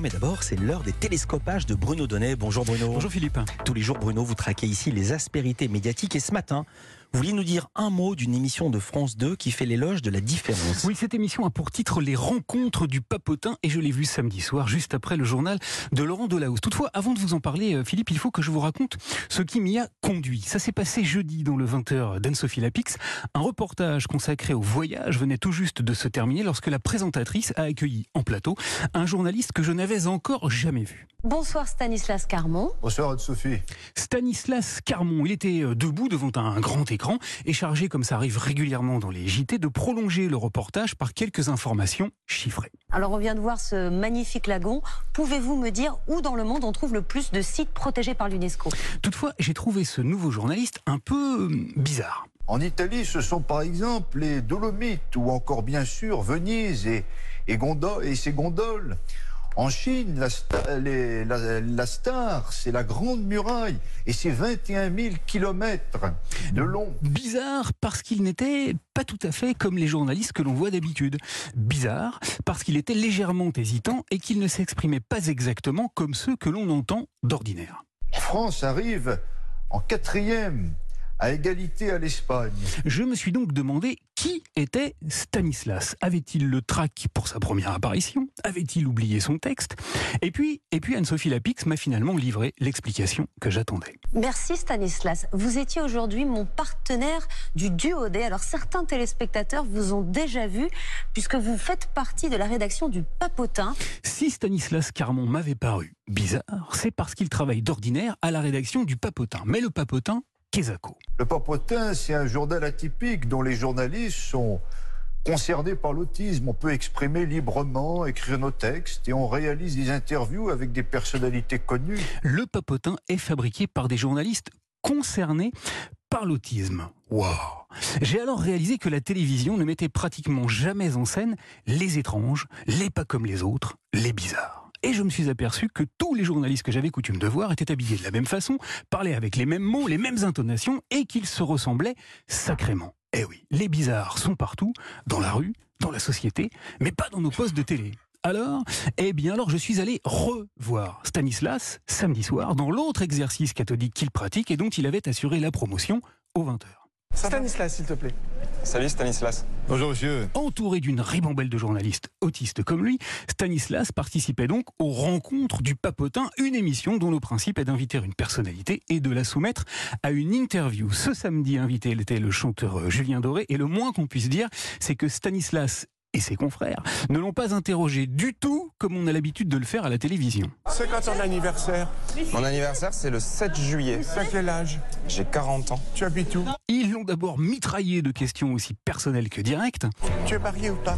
Mais d'abord, c'est l'heure des télescopages de Bruno Donnet. Bonjour Bruno. Bonjour Philippe. Tous les jours, Bruno, vous traquez ici les aspérités médiatiques. Et ce matin, vous vouliez nous dire un mot d'une émission de France 2 qui fait l'éloge de la différence. Oui, cette émission a pour titre Les rencontres du papotin et je l'ai vu samedi soir, juste après le journal de Laurent Delahousse. Toutefois, avant de vous en parler, euh, Philippe, il faut que je vous raconte ce qui m'y a conduit. Ça s'est passé jeudi dans le 20h d'Anne-Sophie Lapix. Un reportage consacré au voyage venait tout juste de se terminer lorsque la présentatrice a accueilli en plateau un journaliste que je n'avais encore jamais vu. Bonsoir Stanislas Carmon. Bonsoir Anne-Sophie. Stanislas Carmon, il était euh, debout devant un grand écran et chargé, comme ça arrive régulièrement dans les JT, de prolonger le reportage par quelques informations chiffrées. Alors on vient de voir ce magnifique lagon. Pouvez-vous me dire où dans le monde on trouve le plus de sites protégés par l'UNESCO? Toutefois, j'ai trouvé ce nouveau journaliste un peu euh, bizarre. En Italie, ce sont par exemple les Dolomites ou encore bien sûr Venise et, et ses gondoles. En Chine, la, star, les, la, la star c'est la Grande Muraille et c'est 21 000 kilomètres de long. Bizarre parce qu'il n'était pas tout à fait comme les journalistes que l'on voit d'habitude. Bizarre parce qu'il était légèrement hésitant et qu'il ne s'exprimait pas exactement comme ceux que l'on entend d'ordinaire. La France arrive en quatrième à égalité à l'Espagne. Je me suis donc demandé qui était Stanislas. Avait-il le trac pour sa première apparition? Avait-il oublié son texte? Et puis, et puis Anne-Sophie Lapix m'a finalement livré l'explication que j'attendais. Merci Stanislas. Vous étiez aujourd'hui mon partenaire du duo D. Alors certains téléspectateurs vous ont déjà vu puisque vous faites partie de la rédaction du Papotin. Si Stanislas Carmon m'avait paru bizarre, c'est parce qu'il travaille d'ordinaire à la rédaction du Papotin. Mais le Papotin, Kézako. Le Papotin, c'est un journal atypique dont les journalistes sont concernés par l'autisme. On peut exprimer librement, écrire nos textes et on réalise des interviews avec des personnalités connues. Le Papotin est fabriqué par des journalistes concernés par l'autisme. Wow. J'ai alors réalisé que la télévision ne mettait pratiquement jamais en scène les étranges, les pas comme les autres, les bizarres. Et je me suis aperçu que tous les journalistes que j'avais coutume de voir étaient habillés de la même façon, parlaient avec les mêmes mots, les mêmes intonations, et qu'ils se ressemblaient sacrément. Eh oui, les bizarres sont partout, dans la rue, dans la société, mais pas dans nos postes de télé. Alors, eh bien alors je suis allé revoir Stanislas samedi soir dans l'autre exercice catholique qu'il pratique et dont il avait assuré la promotion aux 20h. Stanislas, s'il te plaît. Salut Stanislas. Bonjour monsieur. Entouré d'une ribambelle de journalistes autistes comme lui, Stanislas participait donc aux rencontres du Papotin, une émission dont le principe est d'inviter une personnalité et de la soumettre à une interview. Ce samedi invité était le chanteur Julien Doré et le moins qu'on puisse dire, c'est que Stanislas et ses confrères ne l'ont pas interrogé du tout comme on a l'habitude de le faire à la télévision. C'est quand ton anniversaire Mon anniversaire, c'est le 7 juillet. T'as quel âge J'ai 40 ans. Tu habites où Ils l'ont d'abord mitraillé de questions aussi personnelles que directes. Tu es marié ou pas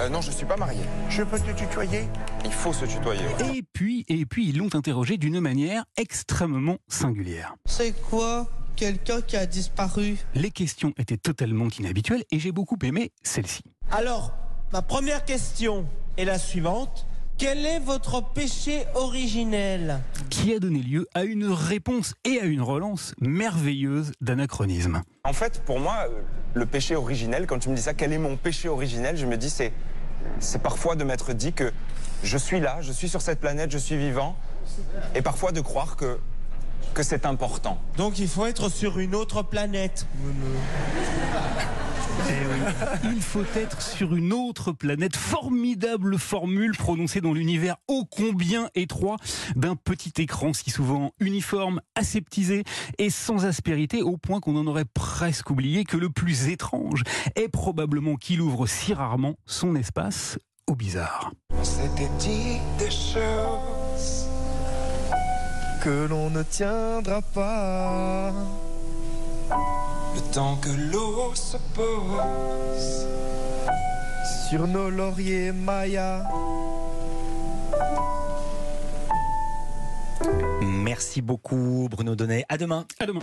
Euh, non, je suis pas marié. Je peux te tutoyer Il faut se tutoyer. ouais. Et puis, et puis ils l'ont interrogé d'une manière extrêmement singulière. C'est quoi quelqu'un qui a disparu? Les questions étaient totalement inhabituelles et j'ai beaucoup aimé celle-ci. Alors, ma première question est la suivante. Quel est votre péché originel? Qui a donné lieu à une réponse et à une relance merveilleuse d'anachronisme? En fait, pour moi, euh, le péché originel, quand tu me dis ça, quel est mon péché originel Je me dis, c'est, c'est parfois de m'être dit que je suis là, je suis sur cette planète, je suis vivant, et parfois de croire que, que c'est important. Donc il faut être sur une autre planète. Il faut être sur une autre planète. Formidable formule prononcée dans l'univers ô combien étroit d'un petit écran si souvent uniforme, aseptisé et sans aspérité au point qu'on en aurait presque oublié que le plus étrange est probablement qu'il ouvre si rarement son espace au bizarre. On s'était dit des choses. que l'on ne tiendra pas. Le temps que l'eau se pose. Sur nos lauriers Maya. Merci beaucoup Bruno Donnet. À demain. À demain.